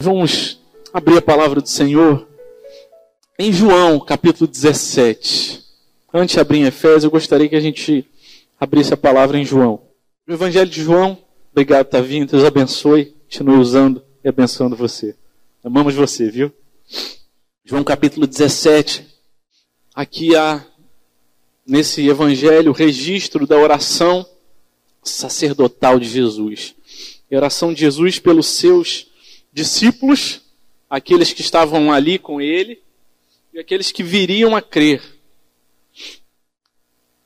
Vamos abrir a palavra do Senhor em João, capítulo 17. Antes de abrir em Efésios, eu gostaria que a gente abrisse a palavra em João. O Evangelho de João, obrigado por estar vindo, Deus abençoe, continue usando e abençoando você. Amamos você, viu? João capítulo 17. Aqui há, nesse Evangelho, o registro da oração sacerdotal de Jesus. A oração de Jesus pelos seus discípulos, aqueles que estavam ali com ele e aqueles que viriam a crer.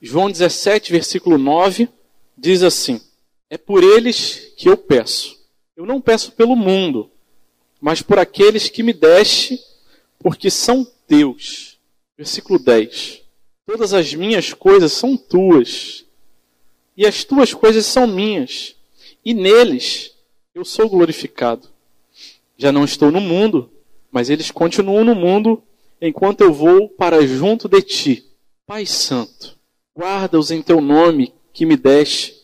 João 17, versículo 9, diz assim: É por eles que eu peço. Eu não peço pelo mundo, mas por aqueles que me deste, porque são teus. Versículo 10. Todas as minhas coisas são tuas, e as tuas coisas são minhas, e neles eu sou glorificado. Já não estou no mundo, mas eles continuam no mundo enquanto eu vou para junto de ti. Pai Santo, guarda-os em teu nome que me deste,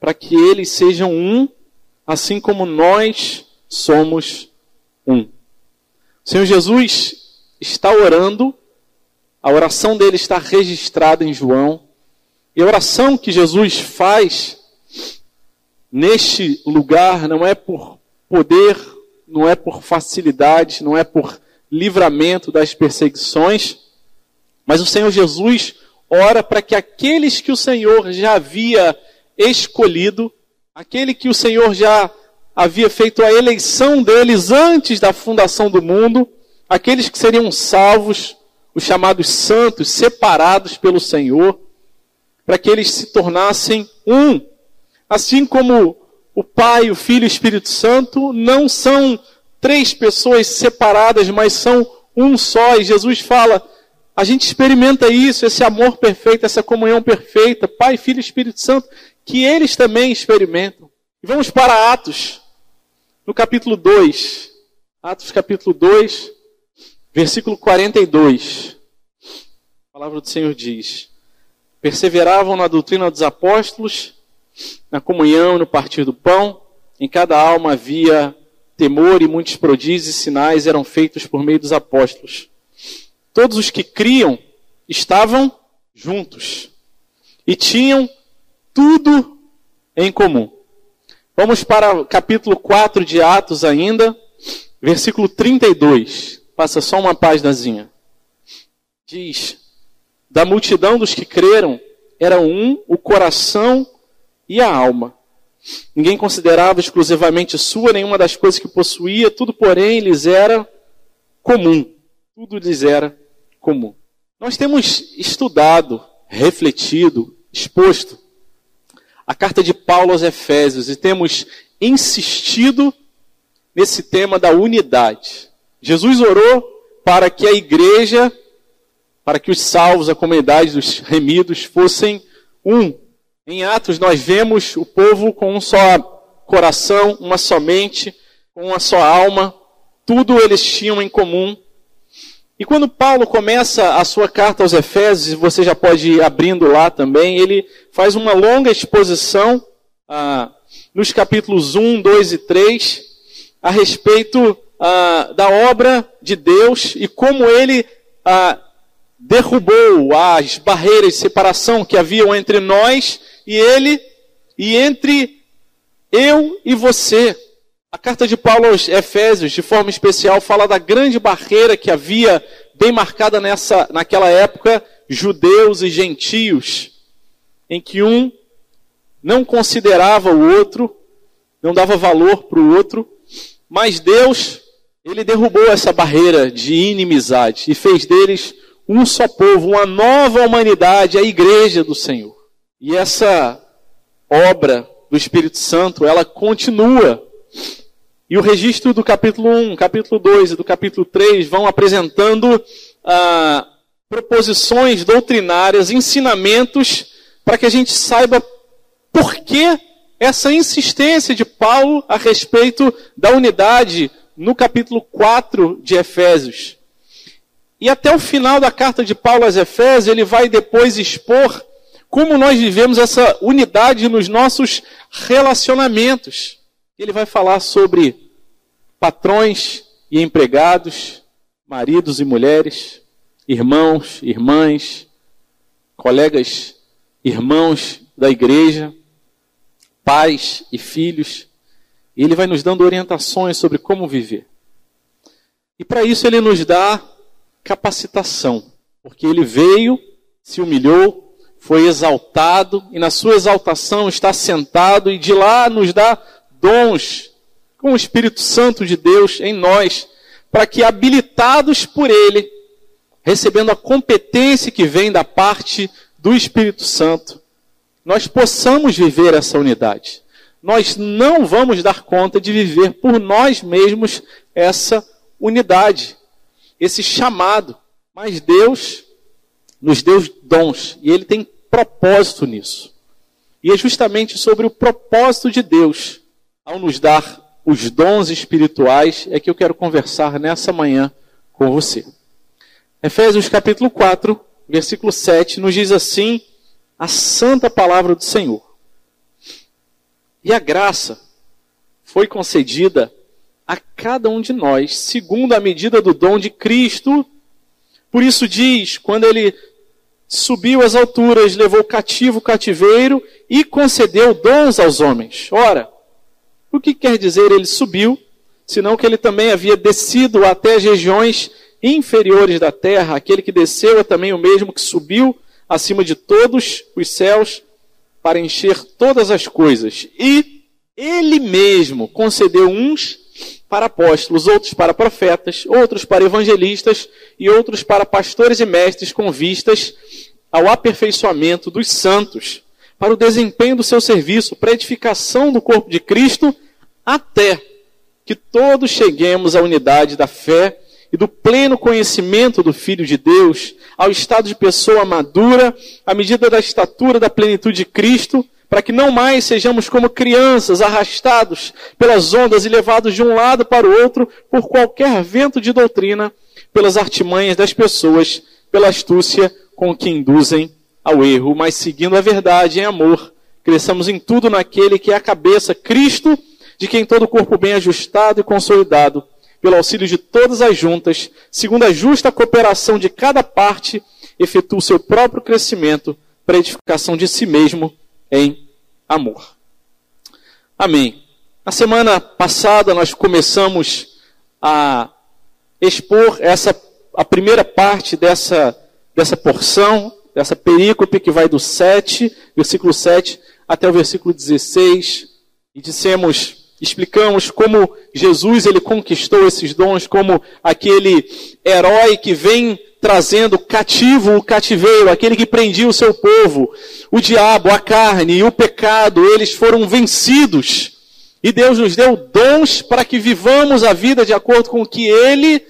para que eles sejam um, assim como nós somos um. O Senhor Jesus está orando, a oração dele está registrada em João, e a oração que Jesus faz neste lugar não é por poder não é por facilidade, não é por livramento das perseguições, mas o Senhor Jesus ora para que aqueles que o Senhor já havia escolhido, aquele que o Senhor já havia feito a eleição deles antes da fundação do mundo, aqueles que seriam salvos, os chamados santos, separados pelo Senhor, para que eles se tornassem um, assim como o Pai, o Filho e o Espírito Santo não são três pessoas separadas, mas são um só. E Jesus fala: a gente experimenta isso, esse amor perfeito, essa comunhão perfeita, Pai, Filho e Espírito Santo, que eles também experimentam. E vamos para Atos, no capítulo 2. Atos, capítulo 2, versículo 42. A palavra do Senhor diz: Perseveravam na doutrina dos apóstolos na comunhão, no partir do pão, em cada alma havia temor e muitos prodígios e sinais eram feitos por meio dos apóstolos. Todos os que criam estavam juntos e tinham tudo em comum. Vamos para o capítulo 4 de Atos ainda, versículo 32. Passa só uma páginazinha. Diz: Da multidão dos que creram, era um o coração e a alma. Ninguém considerava exclusivamente sua nenhuma das coisas que possuía, tudo, porém, lhes era comum. Tudo lhes era comum. Nós temos estudado, refletido, exposto a carta de Paulo aos Efésios e temos insistido nesse tema da unidade. Jesus orou para que a igreja, para que os salvos, a comunidade dos remidos fossem um, em Atos, nós vemos o povo com um só coração, uma só mente, com uma só alma, tudo eles tinham em comum. E quando Paulo começa a sua carta aos Efésios, você já pode ir abrindo lá também, ele faz uma longa exposição ah, nos capítulos 1, 2 e 3 a respeito ah, da obra de Deus e como ele ah, derrubou as barreiras de separação que haviam entre nós e ele, e entre eu e você. A carta de Paulo aos Efésios, de forma especial, fala da grande barreira que havia bem marcada nessa, naquela época, judeus e gentios, em que um não considerava o outro, não dava valor para o outro, mas Deus, ele derrubou essa barreira de inimizade e fez deles um só povo, uma nova humanidade, a igreja do Senhor. E essa obra do Espírito Santo, ela continua. E o registro do capítulo 1, capítulo 2 e do capítulo 3 vão apresentando ah, proposições doutrinárias, ensinamentos, para que a gente saiba por que essa insistência de Paulo a respeito da unidade no capítulo 4 de Efésios. E até o final da carta de Paulo aos Efésios, ele vai depois expor como nós vivemos essa unidade nos nossos relacionamentos. Ele vai falar sobre patrões e empregados, maridos e mulheres, irmãos, irmãs, colegas, irmãos da igreja, pais e filhos. Ele vai nos dando orientações sobre como viver. E para isso ele nos dá capacitação, porque ele veio, se humilhou, foi exaltado e na sua exaltação está sentado e de lá nos dá dons com o Espírito Santo de Deus em nós, para que habilitados por ele, recebendo a competência que vem da parte do Espírito Santo, nós possamos viver essa unidade. Nós não vamos dar conta de viver por nós mesmos essa unidade, esse chamado. Mas Deus nos deu dons e Ele tem propósito nisso. E é justamente sobre o propósito de Deus ao nos dar os dons espirituais é que eu quero conversar nessa manhã com você. Efésios capítulo 4, versículo 7 nos diz assim: a santa palavra do Senhor. E a graça foi concedida a cada um de nós, segundo a medida do dom de Cristo. Por isso diz, quando ele subiu às alturas, levou cativo o cativeiro e concedeu dons aos homens. Ora, o que quer dizer ele subiu, senão que ele também havia descido até as regiões inferiores da terra, aquele que desceu é também o mesmo que subiu acima de todos os céus para encher todas as coisas. E ele mesmo concedeu uns para apóstolos, outros para profetas, outros para evangelistas e outros para pastores e mestres com vistas ao aperfeiçoamento dos santos, para o desempenho do seu serviço, para a edificação do corpo de Cristo, até que todos cheguemos à unidade da fé e do pleno conhecimento do Filho de Deus, ao estado de pessoa madura, à medida da estatura da plenitude de Cristo, para que não mais sejamos como crianças arrastados pelas ondas e levados de um lado para o outro por qualquer vento de doutrina, pelas artimanhas das pessoas, pela astúcia com que induzem ao erro, mas seguindo a verdade em amor, cresçamos em tudo naquele que é a cabeça, Cristo, de quem todo o corpo bem ajustado e consolidado pelo auxílio de todas as juntas, segundo a justa cooperação de cada parte, efetua o seu próprio crescimento para edificação de si mesmo em amor. Amém. Na semana passada nós começamos a expor essa a primeira parte dessa dessa porção, dessa perícope que vai do 7, versículo 7 até o versículo 16, e dissemos explicamos como Jesus ele conquistou esses dons como aquele herói que vem trazendo cativo o cativeiro, aquele que prendia o seu povo. O diabo, a carne e o pecado, eles foram vencidos. E Deus nos deu dons para que vivamos a vida de acordo com o que ele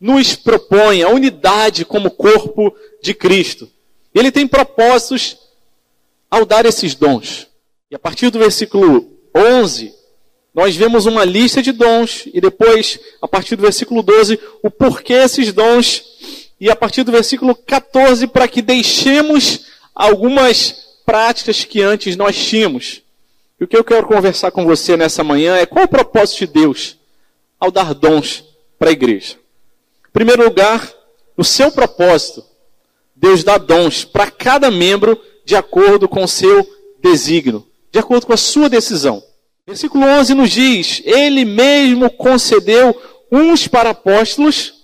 nos propõe, a unidade como corpo de Cristo. Ele tem propósitos ao dar esses dons. E a partir do versículo 11, nós vemos uma lista de dons e depois, a partir do versículo 12, o porquê esses dons e a partir do versículo 14 para que deixemos algumas práticas que antes nós tínhamos. E o que eu quero conversar com você nessa manhã é qual o propósito de Deus ao dar dons para a igreja. Em primeiro lugar, no seu propósito, Deus dá dons para cada membro de acordo com o seu desígnio, de acordo com a sua decisão. Versículo 11 nos diz: Ele mesmo concedeu uns para apóstolos,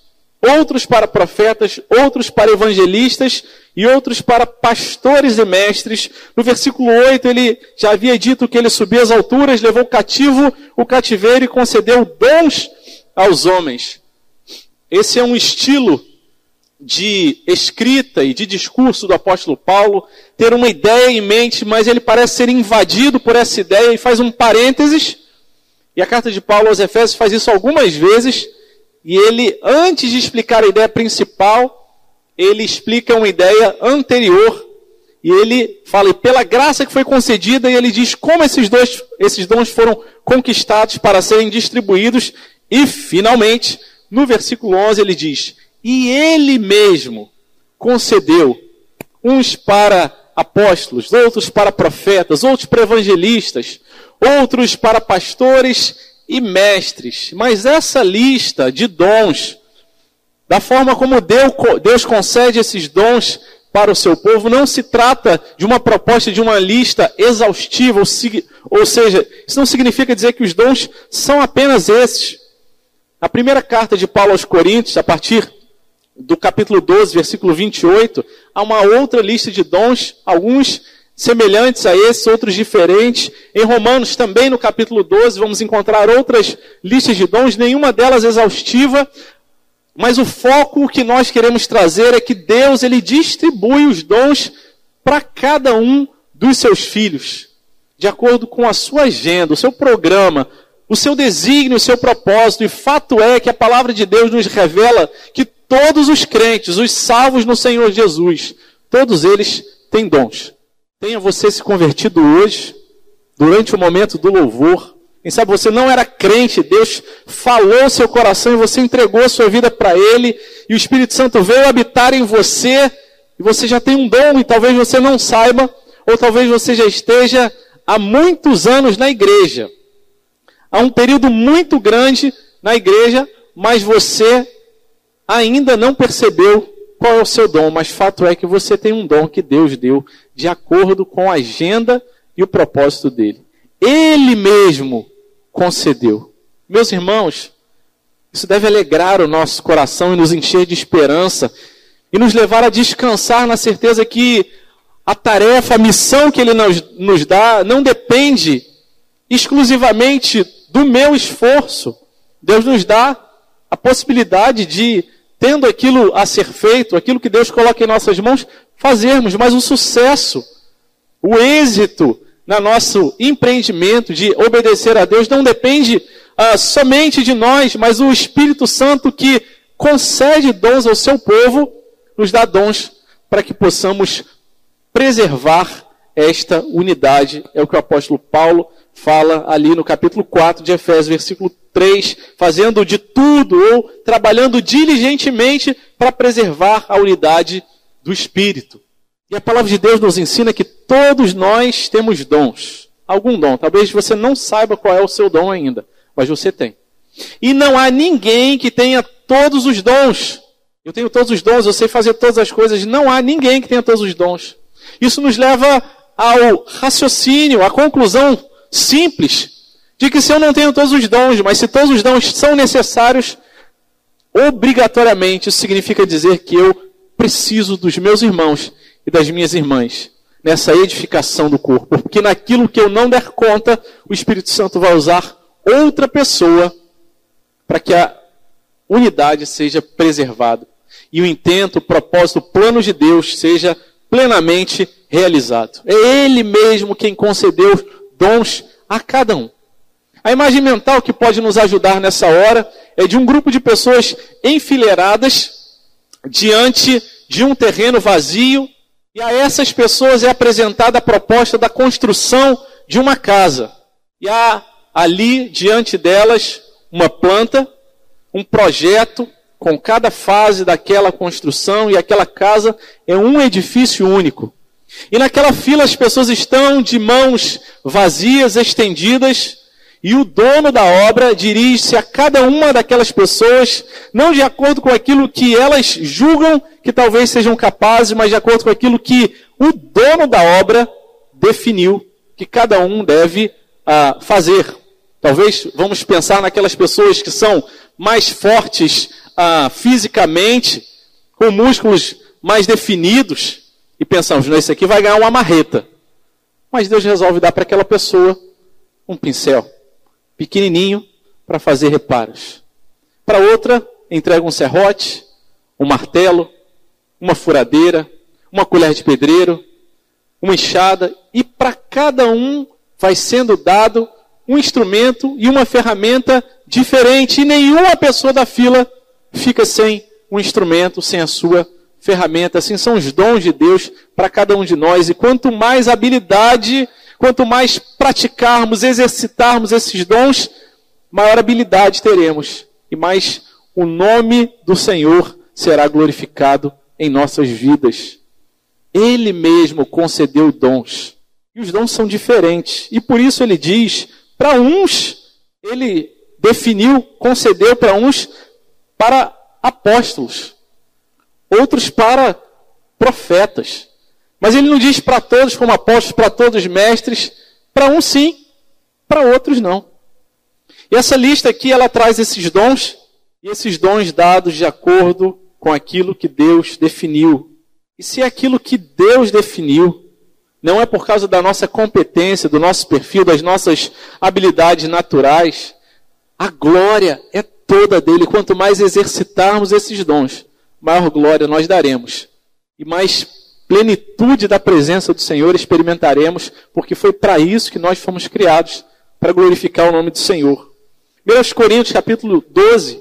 outros para profetas, outros para evangelistas e outros para pastores e mestres. No versículo 8 ele já havia dito que ele subia às alturas, levou cativo o cativeiro e concedeu dons aos homens. Esse é um estilo de escrita e de discurso do apóstolo Paulo, ter uma ideia em mente, mas ele parece ser invadido por essa ideia e faz um parênteses. E a carta de Paulo aos Efésios faz isso algumas vezes. E ele, antes de explicar a ideia principal, ele explica uma ideia anterior. E ele fala, e pela graça que foi concedida, e ele diz como esses, dois, esses dons foram conquistados para serem distribuídos. E, finalmente, no versículo 11, ele diz: e ele mesmo concedeu uns para apóstolos, outros para profetas, outros para evangelistas, outros para pastores e mestres. Mas essa lista de dons, da forma como Deus concede esses dons para o seu povo, não se trata de uma proposta de uma lista exaustiva, ou seja, isso não significa dizer que os dons são apenas esses. A primeira carta de Paulo aos Coríntios, a partir do capítulo 12, versículo 28, há uma outra lista de dons, alguns semelhantes a esses, outros diferentes. Em Romanos, também no capítulo 12, vamos encontrar outras listas de dons, nenhuma delas exaustiva, mas o foco que nós queremos trazer é que Deus ele distribui os dons para cada um dos seus filhos, de acordo com a sua agenda, o seu programa, o seu desígnio, o seu propósito. E fato é que a palavra de Deus nos revela que todos os crentes, os salvos no Senhor Jesus, todos eles têm dons. Tenha você se convertido hoje, durante o momento do louvor. Quem sabe você não era crente, Deus falou seu coração e você entregou a sua vida para Ele, e o Espírito Santo veio habitar em você, e você já tem um dom, e talvez você não saiba, ou talvez você já esteja há muitos anos na igreja. Há um período muito grande na igreja, mas você ainda não percebeu qual é o seu dom, mas fato é que você tem um dom que Deus deu de acordo com a agenda e o propósito dele. Ele mesmo concedeu. Meus irmãos, isso deve alegrar o nosso coração e nos encher de esperança e nos levar a descansar na certeza que a tarefa, a missão que ele nos, nos dá não depende exclusivamente do meu esforço. Deus nos dá a possibilidade de tendo aquilo a ser feito, aquilo que Deus coloca em nossas mãos, fazermos, mas o sucesso, o êxito no nosso empreendimento de obedecer a Deus não depende uh, somente de nós, mas o Espírito Santo que concede dons ao seu povo, nos dá dons para que possamos preservar esta unidade. É o que o apóstolo Paulo fala ali no capítulo 4 de Efésios, versículo 3, fazendo de tudo ou trabalhando diligentemente para preservar a unidade do Espírito. E a palavra de Deus nos ensina que todos nós temos dons. Algum dom. Talvez você não saiba qual é o seu dom ainda, mas você tem. E não há ninguém que tenha todos os dons. Eu tenho todos os dons, eu sei fazer todas as coisas. Não há ninguém que tenha todos os dons. Isso nos leva ao raciocínio, à conclusão simples de que se eu não tenho todos os dons, mas se todos os dons são necessários, obrigatoriamente isso significa dizer que eu preciso dos meus irmãos e das minhas irmãs nessa edificação do corpo. Porque naquilo que eu não der conta, o Espírito Santo vai usar outra pessoa para que a unidade seja preservada. E o intento, o propósito, o plano de Deus seja plenamente realizado. É Ele mesmo quem concedeu dons a cada um. A imagem mental que pode nos ajudar nessa hora é de um grupo de pessoas enfileiradas diante de um terreno vazio, e a essas pessoas é apresentada a proposta da construção de uma casa. E há ali diante delas uma planta, um projeto com cada fase daquela construção, e aquela casa é um edifício único. E naquela fila as pessoas estão de mãos vazias, estendidas, e o dono da obra dirige-se a cada uma daquelas pessoas, não de acordo com aquilo que elas julgam que talvez sejam capazes, mas de acordo com aquilo que o dono da obra definiu que cada um deve uh, fazer. Talvez vamos pensar naquelas pessoas que são mais fortes uh, fisicamente, com músculos mais definidos, e pensamos, não, esse aqui vai ganhar uma marreta. Mas Deus resolve dar para aquela pessoa um pincel pequenininho para fazer reparos. Para outra, entrega um serrote, um martelo, uma furadeira, uma colher de pedreiro, uma enxada, e para cada um vai sendo dado um instrumento e uma ferramenta diferente, e nenhuma pessoa da fila fica sem um instrumento, sem a sua ferramenta. Assim são os dons de Deus para cada um de nós, e quanto mais habilidade Quanto mais praticarmos, exercitarmos esses dons, maior habilidade teremos e mais o nome do Senhor será glorificado em nossas vidas. Ele mesmo concedeu dons. E os dons são diferentes. E por isso ele diz: para uns, ele definiu, concedeu para uns para apóstolos, outros para profetas. Mas ele não diz para todos como apóstolos, para todos mestres, para uns sim, para outros não. E essa lista aqui, ela traz esses dons, e esses dons dados de acordo com aquilo que Deus definiu. E se é aquilo que Deus definiu, não é por causa da nossa competência, do nosso perfil, das nossas habilidades naturais, a glória é toda dele. Quanto mais exercitarmos esses dons, maior glória nós daremos. E mais plenitude da presença do Senhor experimentaremos, porque foi para isso que nós fomos criados, para glorificar o nome do Senhor. 1 Coríntios capítulo 12,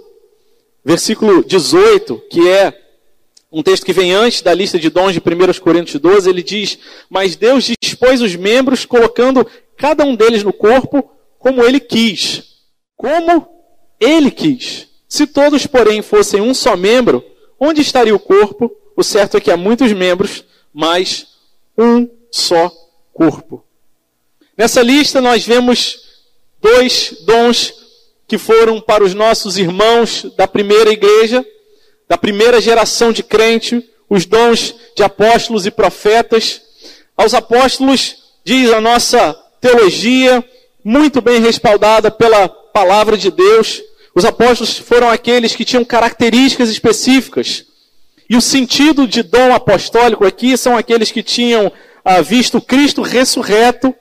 versículo 18, que é um texto que vem antes da lista de dons de 1 Coríntios 12, ele diz: Mas Deus dispôs os membros, colocando cada um deles no corpo como ele quis. Como ele quis. Se todos, porém, fossem um só membro, onde estaria o corpo? O certo é que há muitos membros, mas um só corpo. Nessa lista nós vemos dois dons que foram para os nossos irmãos da primeira igreja, da primeira geração de crente, os dons de apóstolos e profetas. Aos apóstolos, diz a nossa teologia, muito bem respaldada pela palavra de Deus, os apóstolos foram aqueles que tinham características específicas. E o sentido de dom apostólico aqui são aqueles que tinham ah, visto Cristo ressurreto,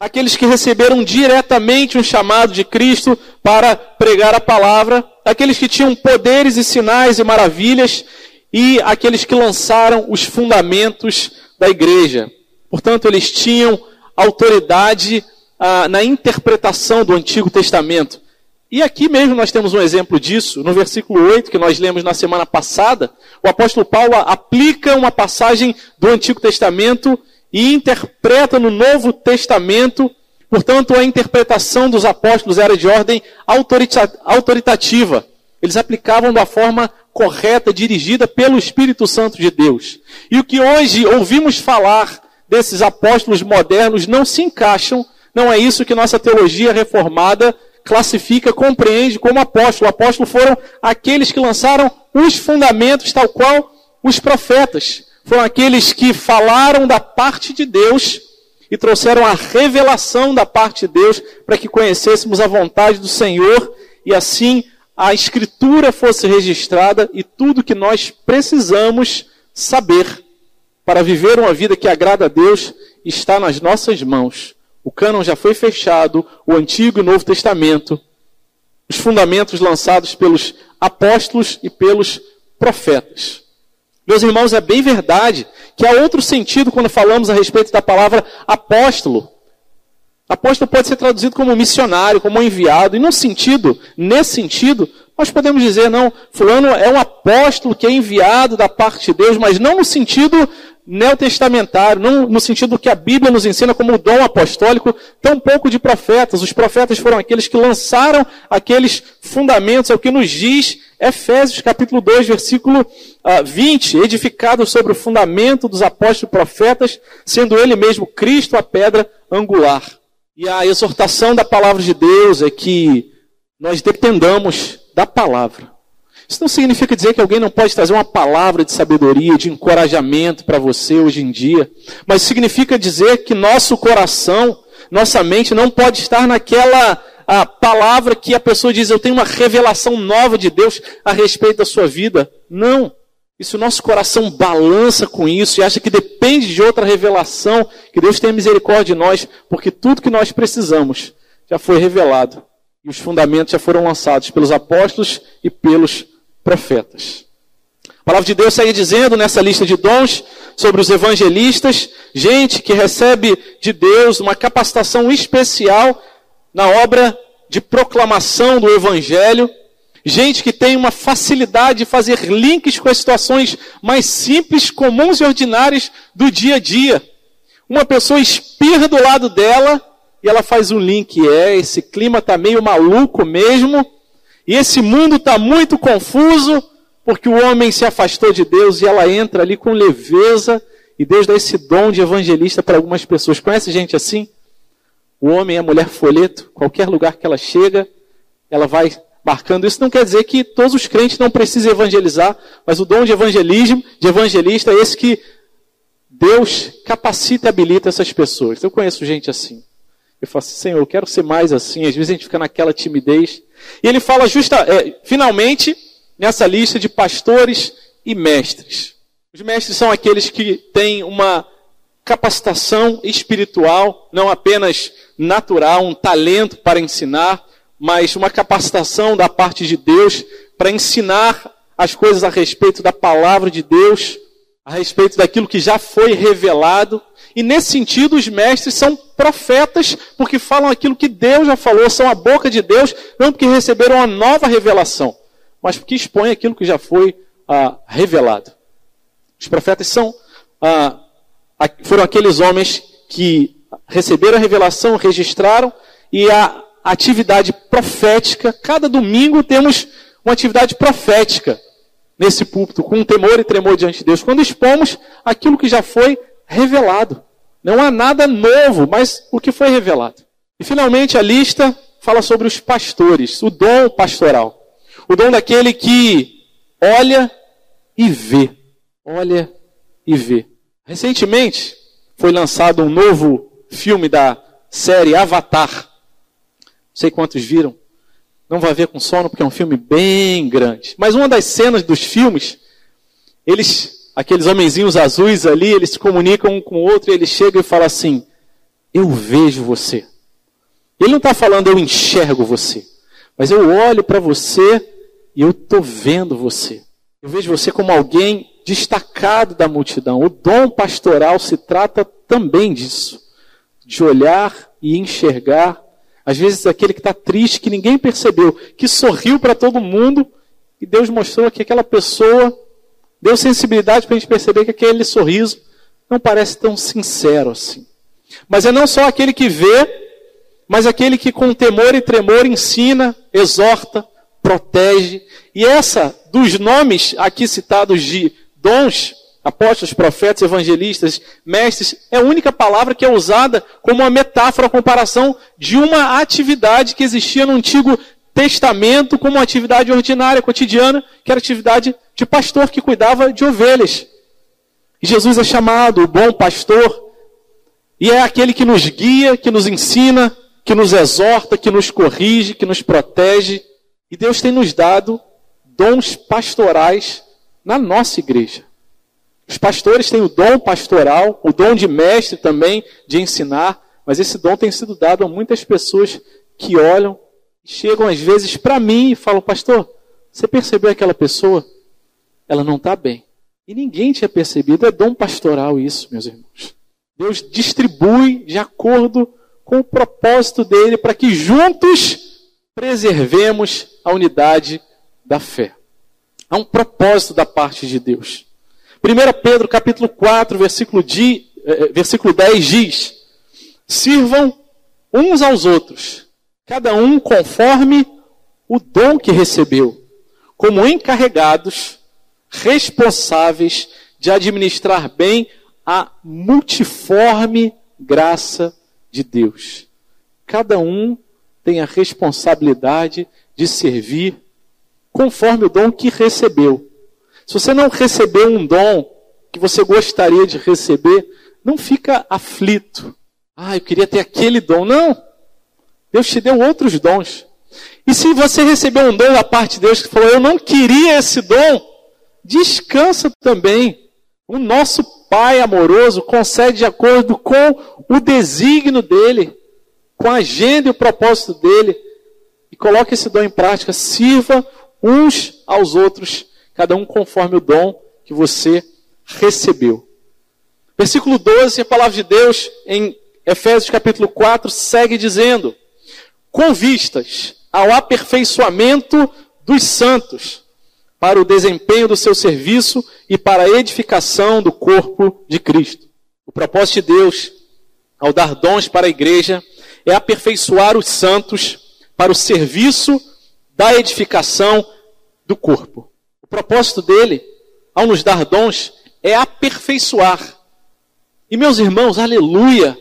aqueles que receberam diretamente um chamado de Cristo para pregar a palavra, aqueles que tinham poderes e sinais e maravilhas, e aqueles que lançaram os fundamentos da igreja. Portanto, eles tinham autoridade ah, na interpretação do Antigo Testamento. E aqui mesmo nós temos um exemplo disso, no versículo 8, que nós lemos na semana passada, o apóstolo Paulo aplica uma passagem do Antigo Testamento e interpreta no Novo Testamento. Portanto, a interpretação dos apóstolos era de ordem autoritativa. Eles aplicavam da forma correta, dirigida pelo Espírito Santo de Deus. E o que hoje ouvimos falar desses apóstolos modernos não se encaixam, não é isso que nossa teologia reformada classifica, compreende como apóstolo. Apóstolo foram aqueles que lançaram os fundamentos, tal qual os profetas foram aqueles que falaram da parte de Deus e trouxeram a revelação da parte de Deus para que conhecêssemos a vontade do Senhor e assim a Escritura fosse registrada e tudo que nós precisamos saber para viver uma vida que agrada a Deus está nas nossas mãos. O cânon já foi fechado, o Antigo e Novo Testamento, os fundamentos lançados pelos apóstolos e pelos profetas. Meus irmãos, é bem verdade que há outro sentido quando falamos a respeito da palavra apóstolo. Apóstolo pode ser traduzido como missionário, como enviado, e num sentido, nesse sentido, nós podemos dizer, não, fulano é um apóstolo que é enviado da parte de Deus, mas não no sentido neotestamentário, não no sentido que a Bíblia nos ensina como dom apostólico, tampouco de profetas. Os profetas foram aqueles que lançaram aqueles fundamentos, é o que nos diz Efésios capítulo 2, versículo 20, ah, edificado sobre o fundamento dos apóstolos e profetas, sendo ele mesmo Cristo a pedra angular. E a exortação da palavra de Deus é que nós dependamos da palavra. Isso não significa dizer que alguém não pode trazer uma palavra de sabedoria, de encorajamento para você hoje em dia, mas significa dizer que nosso coração, nossa mente não pode estar naquela a palavra que a pessoa diz, eu tenho uma revelação nova de Deus a respeito da sua vida. Não. E se o nosso coração balança com isso e acha que depende de outra revelação, que Deus tenha misericórdia de nós, porque tudo que nós precisamos já foi revelado. E os fundamentos já foram lançados pelos apóstolos e pelos profetas. A palavra de Deus segue dizendo nessa lista de dons sobre os evangelistas, gente que recebe de Deus uma capacitação especial na obra de proclamação do evangelho, gente que tem uma facilidade de fazer links com as situações mais simples, comuns e ordinárias do dia a dia. Uma pessoa espirra do lado dela e ela faz um link. É, esse clima está meio maluco mesmo e esse mundo está muito confuso porque o homem se afastou de Deus e ela entra ali com leveza e Deus dá esse dom de evangelista para algumas pessoas. Conhece gente assim? O homem e a mulher folheto, qualquer lugar que ela chega, ela vai marcando. Isso não quer dizer que todos os crentes não precisem evangelizar, mas o dom de evangelismo, de evangelista, é esse que Deus capacita e habilita essas pessoas. Eu conheço gente assim. Eu falo assim, Senhor, eu quero ser mais assim. Às vezes a gente fica naquela timidez. E ele fala justa, é, finalmente, nessa lista de pastores e mestres. Os mestres são aqueles que têm uma capacitação espiritual, não apenas natural, um talento para ensinar, mas uma capacitação da parte de Deus para ensinar as coisas a respeito da palavra de Deus, a respeito daquilo que já foi revelado. E nesse sentido, os mestres são profetas, porque falam aquilo que Deus já falou, são a boca de Deus, não porque receberam uma nova revelação, mas porque expõem aquilo que já foi ah, revelado. Os profetas são, ah, foram aqueles homens que receberam a revelação, registraram, e a atividade profética, cada domingo temos uma atividade profética nesse púlpito, com temor e tremor diante de Deus, quando expomos aquilo que já foi revelado. Não há nada novo, mas o que foi revelado. E finalmente a lista fala sobre os pastores, o dom pastoral. O dom daquele que olha e vê. Olha e vê. Recentemente foi lançado um novo filme da série Avatar. Não sei quantos viram não vai ver com sono porque é um filme bem grande. Mas uma das cenas dos filmes, eles, aqueles homenzinhos azuis ali, eles se comunicam um com o outro e ele chega e fala assim: Eu vejo você. Ele não está falando eu enxergo você, mas eu olho para você e eu estou vendo você. Eu vejo você como alguém destacado da multidão. O dom pastoral se trata também disso, de olhar e enxergar às vezes aquele que está triste, que ninguém percebeu, que sorriu para todo mundo, e Deus mostrou que aquela pessoa deu sensibilidade para a gente perceber que aquele sorriso não parece tão sincero assim. Mas é não só aquele que vê, mas aquele que com temor e tremor ensina, exorta, protege. E essa, dos nomes aqui citados de dons, apóstolos, profetas, evangelistas, mestres, é a única palavra que é usada como uma metáfora, uma comparação de uma atividade que existia no Antigo Testamento como uma atividade ordinária, cotidiana, que era atividade de pastor que cuidava de ovelhas. E Jesus é chamado o bom pastor, e é aquele que nos guia, que nos ensina, que nos exorta, que nos corrige, que nos protege. E Deus tem nos dado dons pastorais na nossa igreja. Os pastores têm o dom pastoral, o dom de mestre também, de ensinar, mas esse dom tem sido dado a muitas pessoas que olham, chegam às vezes para mim e falam: Pastor, você percebeu aquela pessoa? Ela não está bem. E ninguém tinha percebido, é dom pastoral isso, meus irmãos. Deus distribui de acordo com o propósito dele para que juntos preservemos a unidade da fé. Há um propósito da parte de Deus. 1 Pedro capítulo 4, versículo, de, eh, eh, versículo 10 diz: Sirvam uns aos outros, cada um conforme o dom que recebeu, como encarregados, responsáveis de administrar bem a multiforme graça de Deus. Cada um tem a responsabilidade de servir conforme o dom que recebeu. Se você não recebeu um dom que você gostaria de receber, não fica aflito. Ah, eu queria ter aquele dom. Não. Deus te deu outros dons. E se você recebeu um dom da parte de Deus que falou, eu não queria esse dom, descansa também. O nosso Pai amoroso concede de acordo com o desígnio dele, com a agenda e o propósito dele. E coloque esse dom em prática. Sirva uns aos outros cada um conforme o dom que você recebeu. Versículo 12, a palavra de Deus em Efésios capítulo 4 segue dizendo: com vistas ao aperfeiçoamento dos santos, para o desempenho do seu serviço e para a edificação do corpo de Cristo. O propósito de Deus, ao dar dons para a igreja, é aperfeiçoar os santos para o serviço da edificação do corpo propósito dele, ao nos dar dons, é aperfeiçoar. E meus irmãos, aleluia!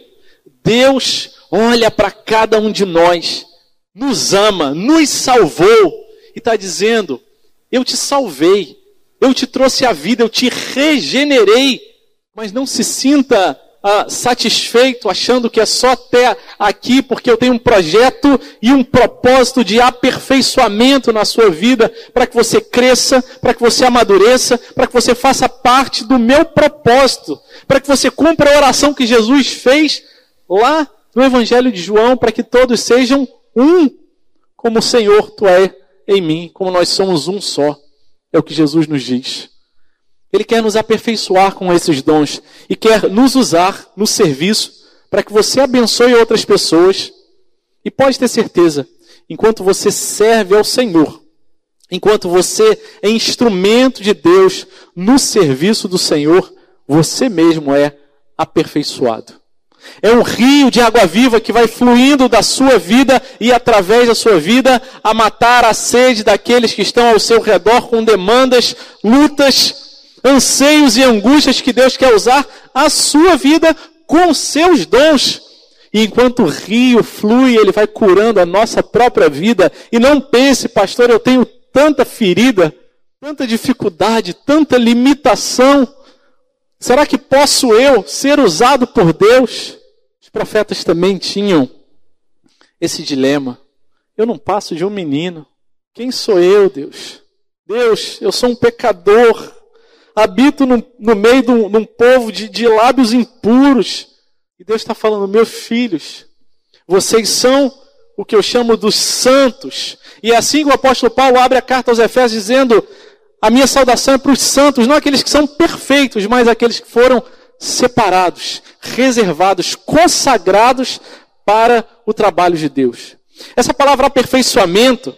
Deus olha para cada um de nós, nos ama, nos salvou e está dizendo: Eu te salvei, eu te trouxe a vida, eu te regenerei. Mas não se sinta ah, satisfeito achando que é só até aqui, porque eu tenho um projeto e um propósito de aperfeiçoamento na sua vida, para que você cresça, para que você amadureça, para que você faça parte do meu propósito, para que você cumpra a oração que Jesus fez lá no Evangelho de João, para que todos sejam um, como o Senhor tu é em mim, como nós somos um só. É o que Jesus nos diz. Ele quer nos aperfeiçoar com esses dons e quer nos usar no serviço para que você abençoe outras pessoas. E pode ter certeza, enquanto você serve ao Senhor, enquanto você é instrumento de Deus no serviço do Senhor, você mesmo é aperfeiçoado. É um rio de água viva que vai fluindo da sua vida e através da sua vida a matar a sede daqueles que estão ao seu redor com demandas, lutas, anseios e angústias que Deus quer usar a sua vida com seus dons. E enquanto o rio flui, ele vai curando a nossa própria vida. E não pense, pastor, eu tenho tanta ferida, tanta dificuldade, tanta limitação. Será que posso eu ser usado por Deus? Os profetas também tinham esse dilema. Eu não passo de um menino. Quem sou eu, Deus? Deus, eu sou um pecador habito no, no meio de um, de um povo de, de lábios impuros. E Deus está falando, meus filhos, vocês são o que eu chamo dos santos. E é assim que o apóstolo Paulo abre a carta aos Efésios dizendo: a minha saudação é para os santos, não aqueles que são perfeitos, mas aqueles que foram separados, reservados, consagrados para o trabalho de Deus. Essa palavra aperfeiçoamento,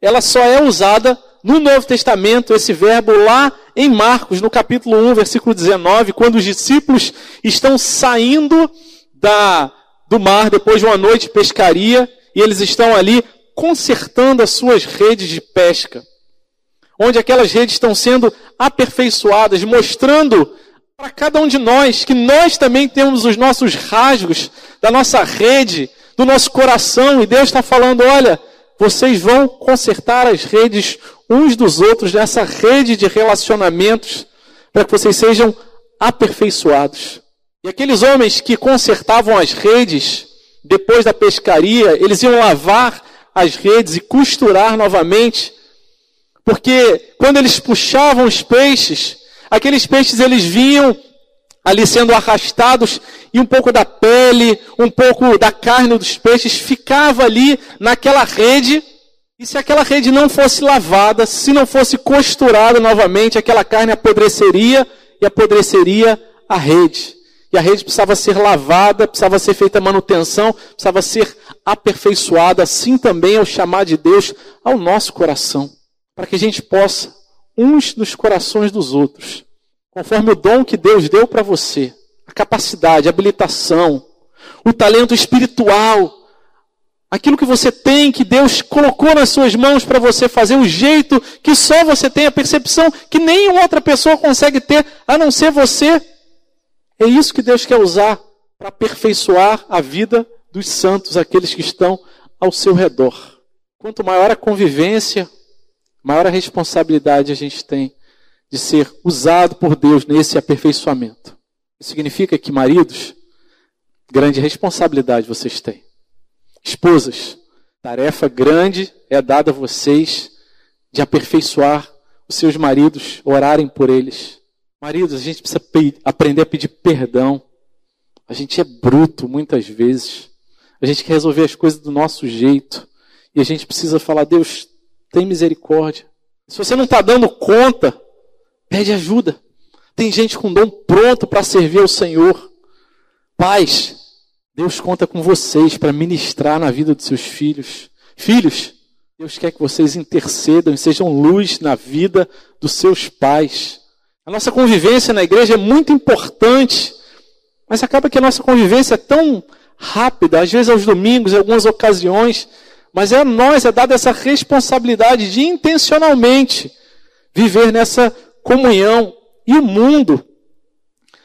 ela só é usada no Novo Testamento, esse verbo lá em Marcos, no capítulo 1, versículo 19, quando os discípulos estão saindo da, do mar depois de uma noite de pescaria, e eles estão ali consertando as suas redes de pesca. Onde aquelas redes estão sendo aperfeiçoadas, mostrando para cada um de nós que nós também temos os nossos rasgos da nossa rede, do nosso coração, e Deus está falando: olha, vocês vão consertar as redes uns dos outros nessa rede de relacionamentos para que vocês sejam aperfeiçoados. E aqueles homens que consertavam as redes depois da pescaria, eles iam lavar as redes e costurar novamente, porque quando eles puxavam os peixes, aqueles peixes eles vinham ali sendo arrastados e um pouco da pele, um pouco da carne dos peixes ficava ali naquela rede e se aquela rede não fosse lavada, se não fosse costurada novamente, aquela carne apodreceria e apodreceria a rede. E a rede precisava ser lavada, precisava ser feita manutenção, precisava ser aperfeiçoada. Assim também é o chamar de Deus ao nosso coração. Para que a gente possa, uns nos corações dos outros, conforme o dom que Deus deu para você, a capacidade, a habilitação, o talento espiritual, Aquilo que você tem, que Deus colocou nas suas mãos para você fazer, o jeito que só você tem, a percepção que nenhuma outra pessoa consegue ter, a não ser você. É isso que Deus quer usar para aperfeiçoar a vida dos santos, aqueles que estão ao seu redor. Quanto maior a convivência, maior a responsabilidade a gente tem de ser usado por Deus nesse aperfeiçoamento. Isso significa que, maridos, grande responsabilidade vocês têm. Esposas, tarefa grande é dada a vocês de aperfeiçoar os seus maridos, orarem por eles. Maridos, a gente precisa aprender a pedir perdão. A gente é bruto muitas vezes. A gente quer resolver as coisas do nosso jeito. E a gente precisa falar, Deus, tem misericórdia. Se você não está dando conta, pede ajuda. Tem gente com dom pronto para servir ao Senhor. Pais, Deus conta com vocês para ministrar na vida dos seus filhos. Filhos, Deus quer que vocês intercedam e sejam luz na vida dos seus pais. A nossa convivência na igreja é muito importante, mas acaba que a nossa convivência é tão rápida, às vezes aos domingos, em algumas ocasiões, mas é a nós, é dada essa responsabilidade de intencionalmente viver nessa comunhão. E o mundo,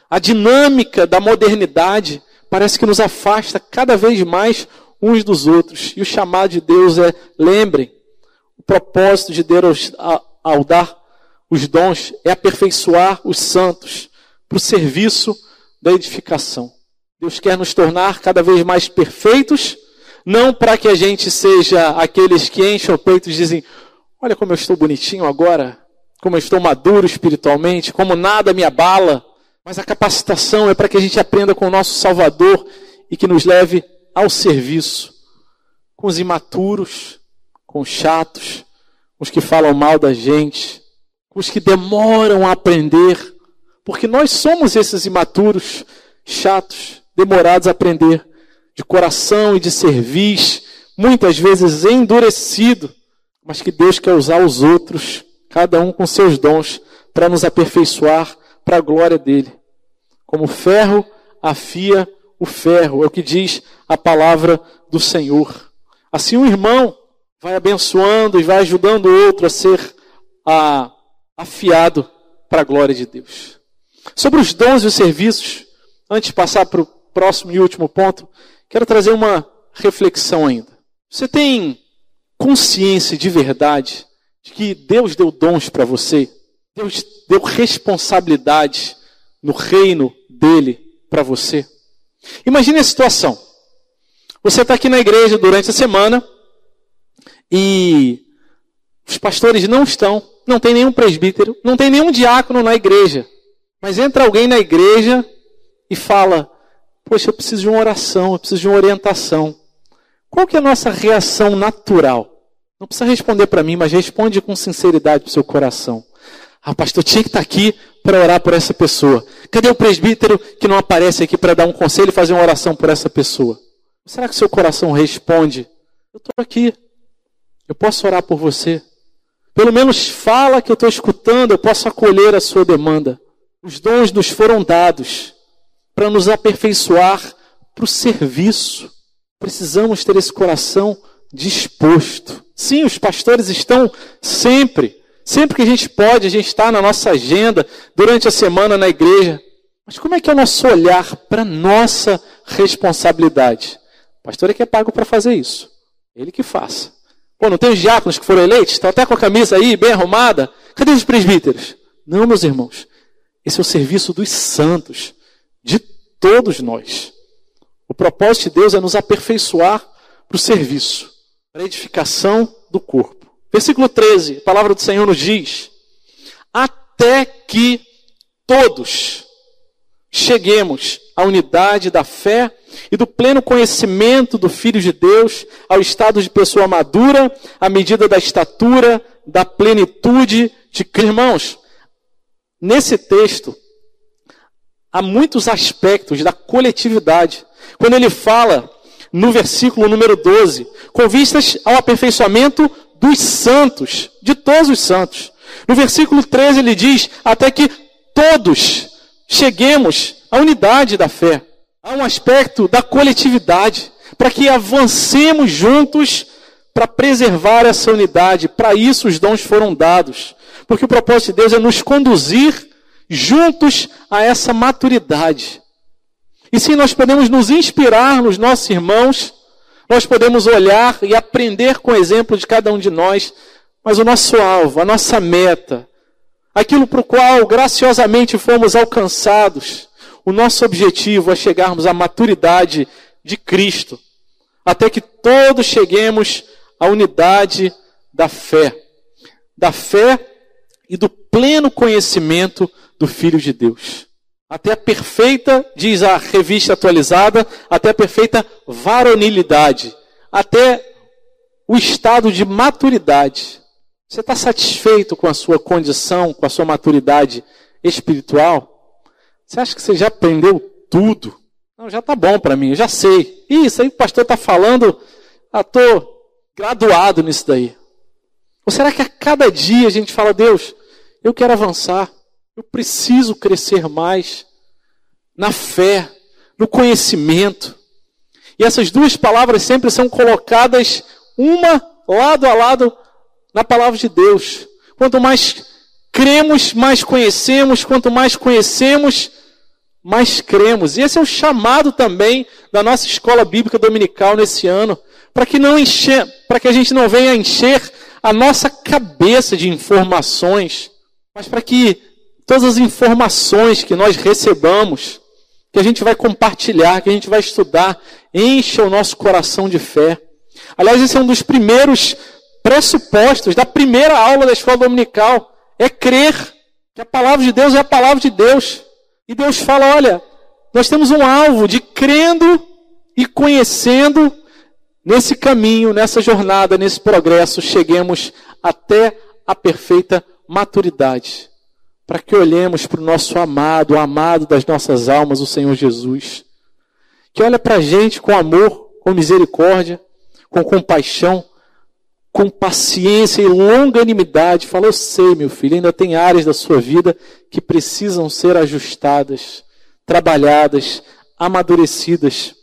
a dinâmica da modernidade, parece que nos afasta cada vez mais uns dos outros. E o chamado de Deus é, lembrem, o propósito de Deus ao dar os dons é aperfeiçoar os santos para o serviço da edificação. Deus quer nos tornar cada vez mais perfeitos, não para que a gente seja aqueles que enchem o peito e dizem: Olha como eu estou bonitinho agora, como eu estou maduro espiritualmente, como nada me abala. Mas a capacitação é para que a gente aprenda com o nosso Salvador e que nos leve ao serviço. Com os imaturos, com os chatos, com os que falam mal da gente, com os que demoram a aprender, porque nós somos esses imaturos, chatos, demorados a aprender, de coração e de serviço, muitas vezes endurecido, mas que Deus quer usar os outros, cada um com seus dons, para nos aperfeiçoar para a glória dele. Como ferro afia o ferro, é o que diz a palavra do Senhor. Assim o irmão vai abençoando e vai ajudando o outro a ser a, afiado para a glória de Deus. Sobre os dons e os serviços, antes de passar para o próximo e último ponto, quero trazer uma reflexão ainda. Você tem consciência de verdade de que Deus deu dons para você? Deus deu responsabilidade no reino dele para você? Imagine a situação. Você está aqui na igreja durante a semana e os pastores não estão, não tem nenhum presbítero, não tem nenhum diácono na igreja. Mas entra alguém na igreja e fala: Poxa, eu preciso de uma oração, eu preciso de uma orientação. Qual que é a nossa reação natural? Não precisa responder para mim, mas responde com sinceridade para o seu coração. Ah, pastor, tinha que estar tá aqui para orar por essa pessoa. Cadê o presbítero que não aparece aqui para dar um conselho e fazer uma oração por essa pessoa? Será que seu coração responde? Eu estou aqui. Eu posso orar por você. Pelo menos fala que eu estou escutando, eu posso acolher a sua demanda. Os dons nos foram dados para nos aperfeiçoar para o serviço. Precisamos ter esse coração disposto. Sim, os pastores estão sempre, sempre que a gente pode, a gente está na nossa agenda durante a semana na igreja. Mas como é que é o nosso olhar para nossa responsabilidade? O pastor é que é pago para fazer isso. Ele que faça. Pô, não tem os diáconos que foram eleitos? Estão até com a camisa aí, bem arrumada. Cadê os presbíteros? Não, meus irmãos. Esse é o serviço dos santos, de todos nós. O propósito de Deus é nos aperfeiçoar para o serviço, para edificação do corpo. Versículo 13, a palavra do Senhor nos diz: Até que todos cheguemos à unidade da fé e do pleno conhecimento do Filho de Deus, ao estado de pessoa madura, à medida da estatura, da plenitude de Irmãos, Nesse texto, há muitos aspectos da coletividade. Quando ele fala no versículo número 12, com vistas ao aperfeiçoamento dos santos, de todos os santos. No versículo 13 ele diz: até que todos cheguemos à unidade da fé. Há um aspecto da coletividade, para que avancemos juntos para preservar essa unidade. Para isso os dons foram dados. Porque o propósito de Deus é nos conduzir juntos a essa maturidade. E sim, nós podemos nos inspirar nos nossos irmãos, nós podemos olhar e aprender com o exemplo de cada um de nós, mas o nosso alvo, a nossa meta, aquilo para o qual graciosamente fomos alcançados, o nosso objetivo é chegarmos à maturidade de Cristo, até que todos cheguemos à unidade da fé. Da fé e do pleno conhecimento do Filho de Deus. Até a perfeita, diz a revista atualizada, até a perfeita varonilidade, até o estado de maturidade. Você está satisfeito com a sua condição, com a sua maturidade espiritual? Você acha que você já aprendeu tudo? Não, já está bom para mim, eu já sei. Isso aí o pastor está falando, estou graduado nisso daí. Ou será que a cada dia a gente fala, Deus, eu quero avançar. Eu preciso crescer mais na fé, no conhecimento. E essas duas palavras sempre são colocadas uma lado a lado na palavra de Deus. Quanto mais cremos, mais conhecemos. Quanto mais conhecemos, mais cremos. E esse é o chamado também da nossa escola bíblica dominical nesse ano, para que não para que a gente não venha encher a nossa cabeça de informações, mas para que todas as informações que nós recebamos, que a gente vai compartilhar, que a gente vai estudar, encha o nosso coração de fé. Aliás, esse é um dos primeiros pressupostos da primeira aula da escola dominical, é crer que a palavra de Deus é a palavra de Deus. E Deus fala: olha, nós temos um alvo de crendo e conhecendo nesse caminho, nessa jornada, nesse progresso, cheguemos até a perfeita maturidade. Para que olhemos para o nosso amado, o amado das nossas almas, o Senhor Jesus. Que olha para a gente com amor, com misericórdia, com compaixão, com paciência e longanimidade, fala: Eu sei, meu filho, ainda tem áreas da sua vida que precisam ser ajustadas, trabalhadas, amadurecidas.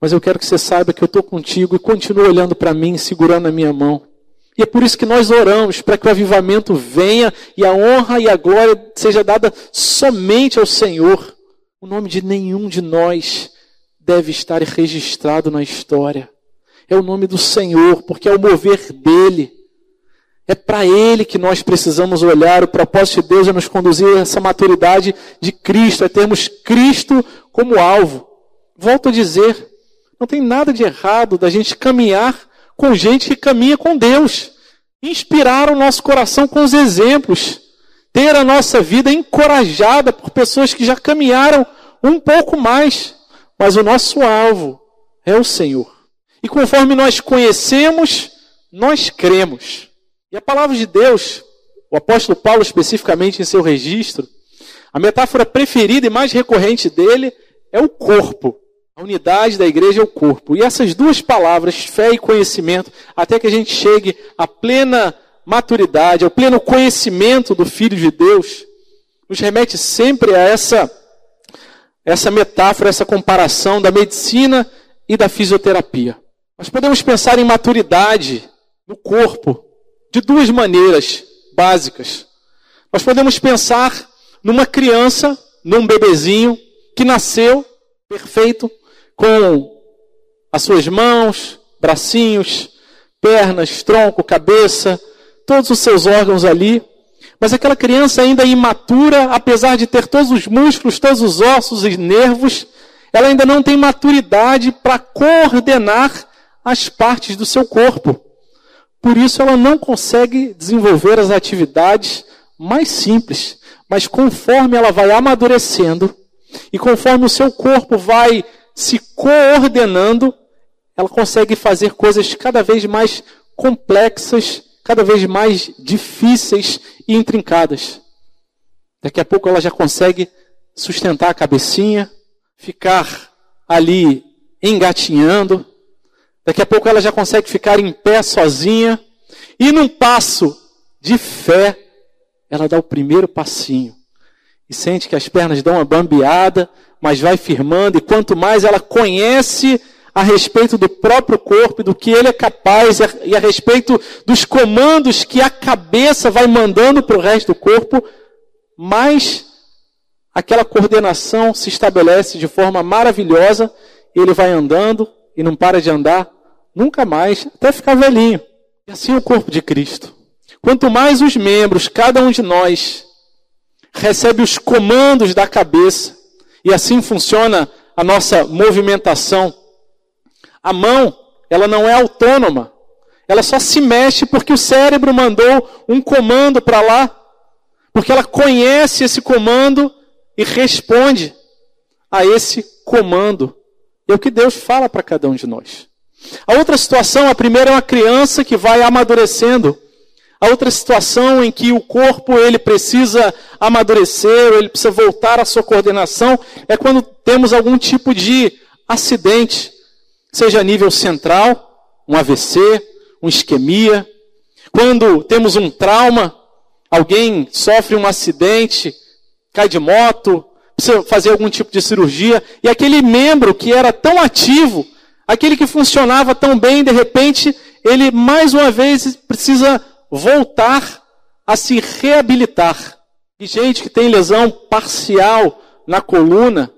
Mas eu quero que você saiba que eu estou contigo e continue olhando para mim, segurando a minha mão. E é por isso que nós oramos, para que o avivamento venha e a honra e a glória seja dada somente ao Senhor. O nome de nenhum de nós deve estar registrado na história é o nome do Senhor, porque é o mover dele. É para ele que nós precisamos olhar. O propósito de Deus é nos conduzir a essa maturidade de Cristo, é termos Cristo como alvo. Volto a dizer, não tem nada de errado da gente caminhar com gente que caminha com Deus. Inspirar o nosso coração com os exemplos. Ter a nossa vida encorajada por pessoas que já caminharam um pouco mais. Mas o nosso alvo é o Senhor. E conforme nós conhecemos, nós cremos. E a palavra de Deus, o apóstolo Paulo especificamente em seu registro, a metáfora preferida e mais recorrente dele é o corpo. A unidade da igreja é o corpo. E essas duas palavras, fé e conhecimento, até que a gente chegue à plena maturidade, ao pleno conhecimento do Filho de Deus, nos remete sempre a essa, essa metáfora, essa comparação da medicina e da fisioterapia. Nós podemos pensar em maturidade no corpo de duas maneiras básicas. Nós podemos pensar numa criança, num bebezinho que nasceu perfeito, com as suas mãos, bracinhos, pernas, tronco, cabeça, todos os seus órgãos ali. Mas aquela criança ainda imatura, apesar de ter todos os músculos, todos os ossos e nervos, ela ainda não tem maturidade para coordenar as partes do seu corpo. Por isso ela não consegue desenvolver as atividades mais simples, mas conforme ela vai amadurecendo e conforme o seu corpo vai se coordenando, ela consegue fazer coisas cada vez mais complexas, cada vez mais difíceis e intrincadas. Daqui a pouco ela já consegue sustentar a cabecinha, ficar ali engatinhando, Daqui a pouco ela já consegue ficar em pé sozinha. E num passo de fé, ela dá o primeiro passinho. E sente que as pernas dão uma bambeada, mas vai firmando. E quanto mais ela conhece a respeito do próprio corpo do que ele é capaz, e a respeito dos comandos que a cabeça vai mandando para o resto do corpo, mais aquela coordenação se estabelece de forma maravilhosa. Ele vai andando e não para de andar nunca mais, até ficar velhinho. E assim é o corpo de Cristo. Quanto mais os membros, cada um de nós, recebe os comandos da cabeça, e assim funciona a nossa movimentação. A mão, ela não é autônoma. Ela só se mexe porque o cérebro mandou um comando para lá. Porque ela conhece esse comando e responde a esse comando. É o que Deus fala para cada um de nós. A outra situação, a primeira é uma criança que vai amadurecendo. A outra situação em que o corpo ele precisa amadurecer, ele precisa voltar à sua coordenação, é quando temos algum tipo de acidente, seja a nível central, um AVC, um isquemia, quando temos um trauma, alguém sofre um acidente, cai de moto, precisa fazer algum tipo de cirurgia, e aquele membro que era tão ativo, Aquele que funcionava tão bem, de repente, ele mais uma vez precisa voltar a se reabilitar. E gente que tem lesão parcial na coluna,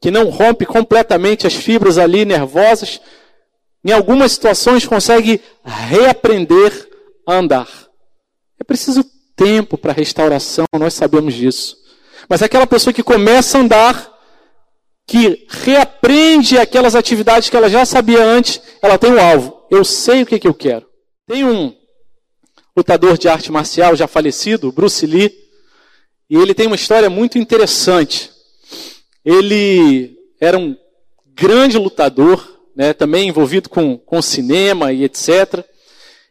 que não rompe completamente as fibras ali nervosas, em algumas situações consegue reaprender a andar. É preciso tempo para restauração, nós sabemos disso. Mas aquela pessoa que começa a andar, que reaprende aquelas atividades que ela já sabia antes, ela tem um alvo. Eu sei o que, que eu quero. Tem um lutador de arte marcial já falecido, Bruce Lee, e ele tem uma história muito interessante. Ele era um grande lutador, né, também envolvido com, com cinema e etc.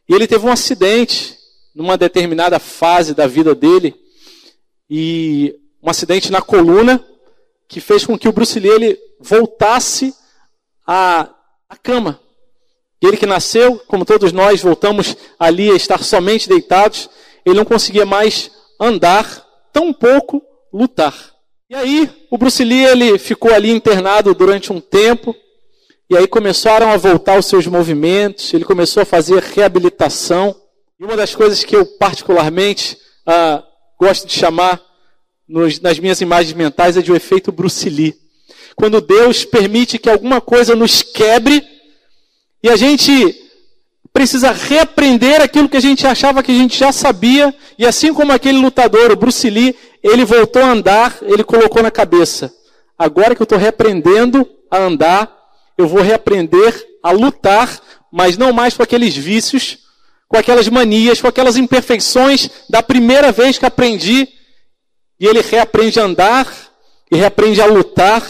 E ele teve um acidente numa determinada fase da vida dele, e um acidente na coluna, que fez com que o Bruce Lee ele voltasse à, à cama. Ele que nasceu, como todos nós, voltamos ali a estar somente deitados, ele não conseguia mais andar tão pouco lutar. E aí, o Bruce Lee ele ficou ali internado durante um tempo, e aí começaram a voltar os seus movimentos, ele começou a fazer reabilitação. E uma das coisas que eu particularmente ah, gosto de chamar nos, nas minhas imagens mentais é de o um efeito Bruce Lee. Quando Deus permite que alguma coisa nos quebre e a gente precisa reaprender aquilo que a gente achava que a gente já sabia, e assim como aquele lutador, o Bruce Lee, ele voltou a andar, ele colocou na cabeça: agora que eu estou reaprendendo a andar, eu vou reaprender a lutar, mas não mais com aqueles vícios, com aquelas manias, com aquelas imperfeições da primeira vez que aprendi. E ele reaprende a andar e reaprende a lutar,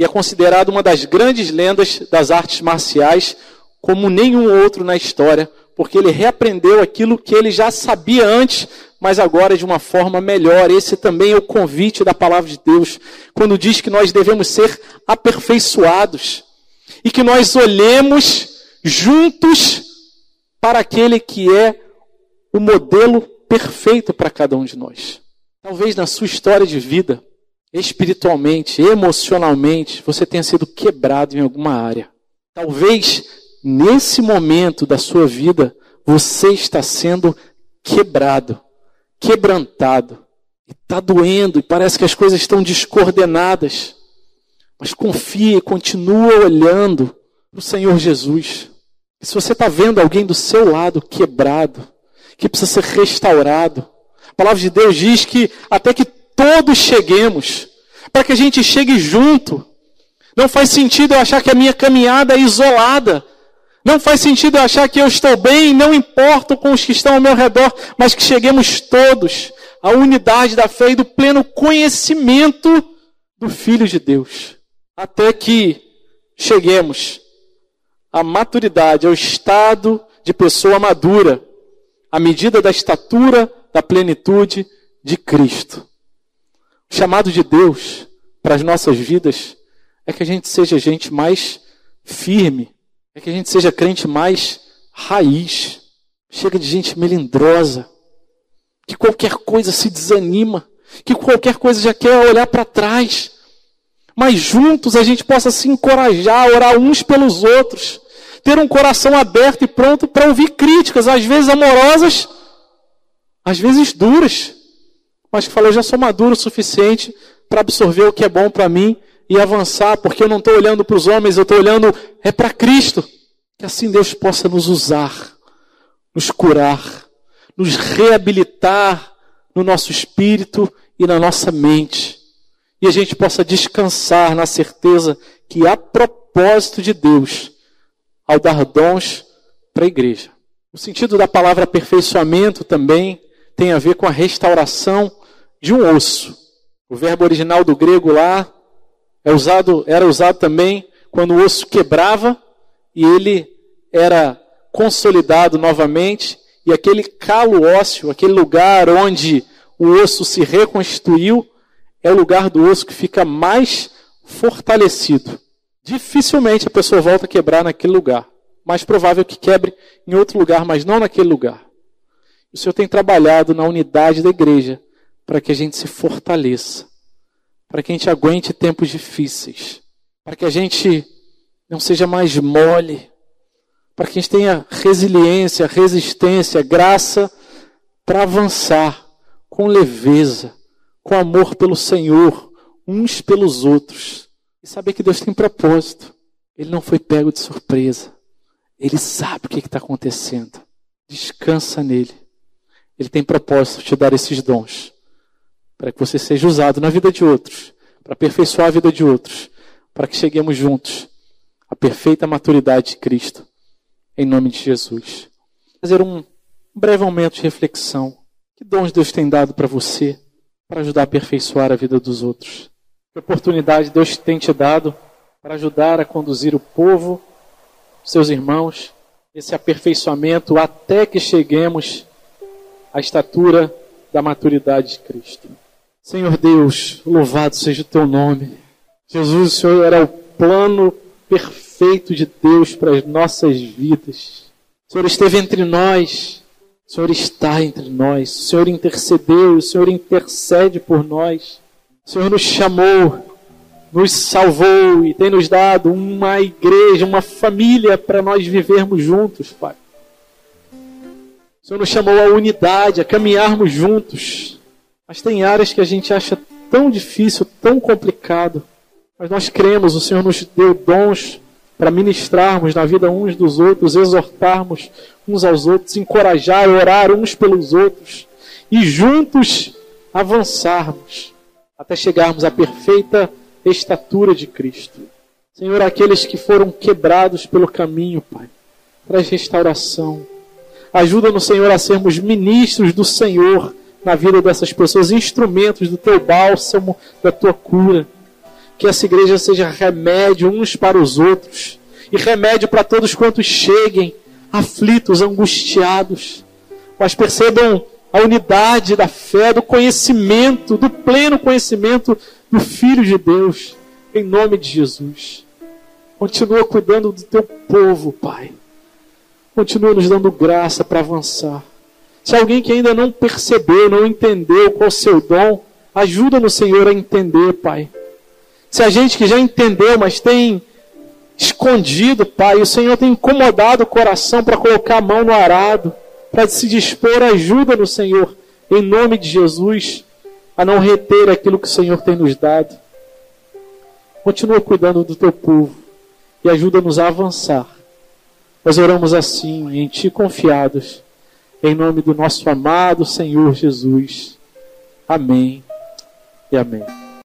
e é considerado uma das grandes lendas das artes marciais, como nenhum outro na história, porque ele reaprendeu aquilo que ele já sabia antes, mas agora de uma forma melhor. Esse também é o convite da palavra de Deus, quando diz que nós devemos ser aperfeiçoados e que nós olhemos juntos para aquele que é o modelo perfeito para cada um de nós. Talvez na sua história de vida, espiritualmente, emocionalmente, você tenha sido quebrado em alguma área. Talvez nesse momento da sua vida, você está sendo quebrado, quebrantado. Está doendo, e parece que as coisas estão descoordenadas. Mas confie, continua olhando para o Senhor Jesus. E se você está vendo alguém do seu lado quebrado, que precisa ser restaurado, a palavra de Deus diz que até que todos cheguemos, para que a gente chegue junto. Não faz sentido eu achar que a minha caminhada é isolada. Não faz sentido eu achar que eu estou bem, não importo com os que estão ao meu redor, mas que cheguemos todos à unidade da fé e do pleno conhecimento do Filho de Deus. Até que cheguemos à maturidade, ao estado de pessoa madura, à medida da estatura da plenitude de Cristo. Chamado de Deus para as nossas vidas é que a gente seja gente mais firme, é que a gente seja crente mais raiz. Chega de gente melindrosa, que qualquer coisa se desanima, que qualquer coisa já quer olhar para trás. Mas juntos a gente possa se encorajar, orar uns pelos outros, ter um coração aberto e pronto para ouvir críticas, às vezes amorosas, às vezes duras, mas que fala, eu já sou maduro o suficiente para absorver o que é bom para mim e avançar, porque eu não estou olhando para os homens, eu estou olhando é para Cristo. Que assim Deus possa nos usar, nos curar, nos reabilitar no nosso espírito e na nossa mente. E a gente possa descansar na certeza que há propósito de Deus ao dar dons para a igreja. O sentido da palavra aperfeiçoamento também tem a ver com a restauração de um osso. O verbo original do grego lá é usado, era usado também quando o osso quebrava e ele era consolidado novamente, e aquele calo ósseo, aquele lugar onde o osso se reconstituiu, é o lugar do osso que fica mais fortalecido. Dificilmente a pessoa volta a quebrar naquele lugar. Mais provável que quebre em outro lugar, mas não naquele lugar. O Senhor tem trabalhado na unidade da igreja para que a gente se fortaleça para que a gente aguente tempos difíceis, para que a gente não seja mais mole, para que a gente tenha resiliência, resistência, graça para avançar com leveza, com amor pelo Senhor, uns pelos outros. E saber que Deus tem propósito. Ele não foi pego de surpresa. Ele sabe o que está acontecendo. Descansa nele. Ele tem propósito de te dar esses dons. Para que você seja usado na vida de outros. Para aperfeiçoar a vida de outros. Para que cheguemos juntos à perfeita maturidade de Cristo. Em nome de Jesus. Fazer um breve momento de reflexão. Que dons Deus tem dado para você para ajudar a aperfeiçoar a vida dos outros? Que oportunidade Deus tem te dado para ajudar a conduzir o povo, seus irmãos, esse aperfeiçoamento até que cheguemos à estatura da maturidade de Cristo. Senhor Deus, louvado seja o teu nome. Jesus, o Senhor era o plano perfeito de Deus para as nossas vidas. O Senhor esteve entre nós, o Senhor está entre nós, o Senhor intercedeu, o Senhor intercede por nós. O Senhor nos chamou, nos salvou e tem nos dado uma igreja, uma família para nós vivermos juntos, Pai. O Senhor nos chamou à unidade, a caminharmos juntos. Mas tem áreas que a gente acha tão difícil, tão complicado. Mas nós cremos, o Senhor nos deu dons para ministrarmos na vida uns dos outros, exortarmos uns aos outros, encorajar, orar uns pelos outros e juntos avançarmos até chegarmos à perfeita estatura de Cristo. Senhor, aqueles que foram quebrados pelo caminho, Pai, traz restauração. Ajuda-nos, Senhor, a sermos ministros do Senhor na vida dessas pessoas, instrumentos do teu bálsamo, da tua cura. Que essa igreja seja remédio uns para os outros e remédio para todos quantos cheguem aflitos, angustiados, mas percebam a unidade da fé, do conhecimento, do pleno conhecimento do Filho de Deus, em nome de Jesus. Continua cuidando do teu povo, Pai. Continua nos dando graça para avançar. Se alguém que ainda não percebeu, não entendeu qual o seu dom, ajuda no Senhor a entender, Pai. Se a gente que já entendeu, mas tem escondido, Pai, o Senhor tem incomodado o coração para colocar a mão no arado, para se dispor, ajuda no Senhor, em nome de Jesus, a não reter aquilo que o Senhor tem nos dado. Continua cuidando do teu povo e ajuda-nos a avançar. Nós oramos assim, em Ti confiados, em nome do nosso amado Senhor Jesus. Amém e amém.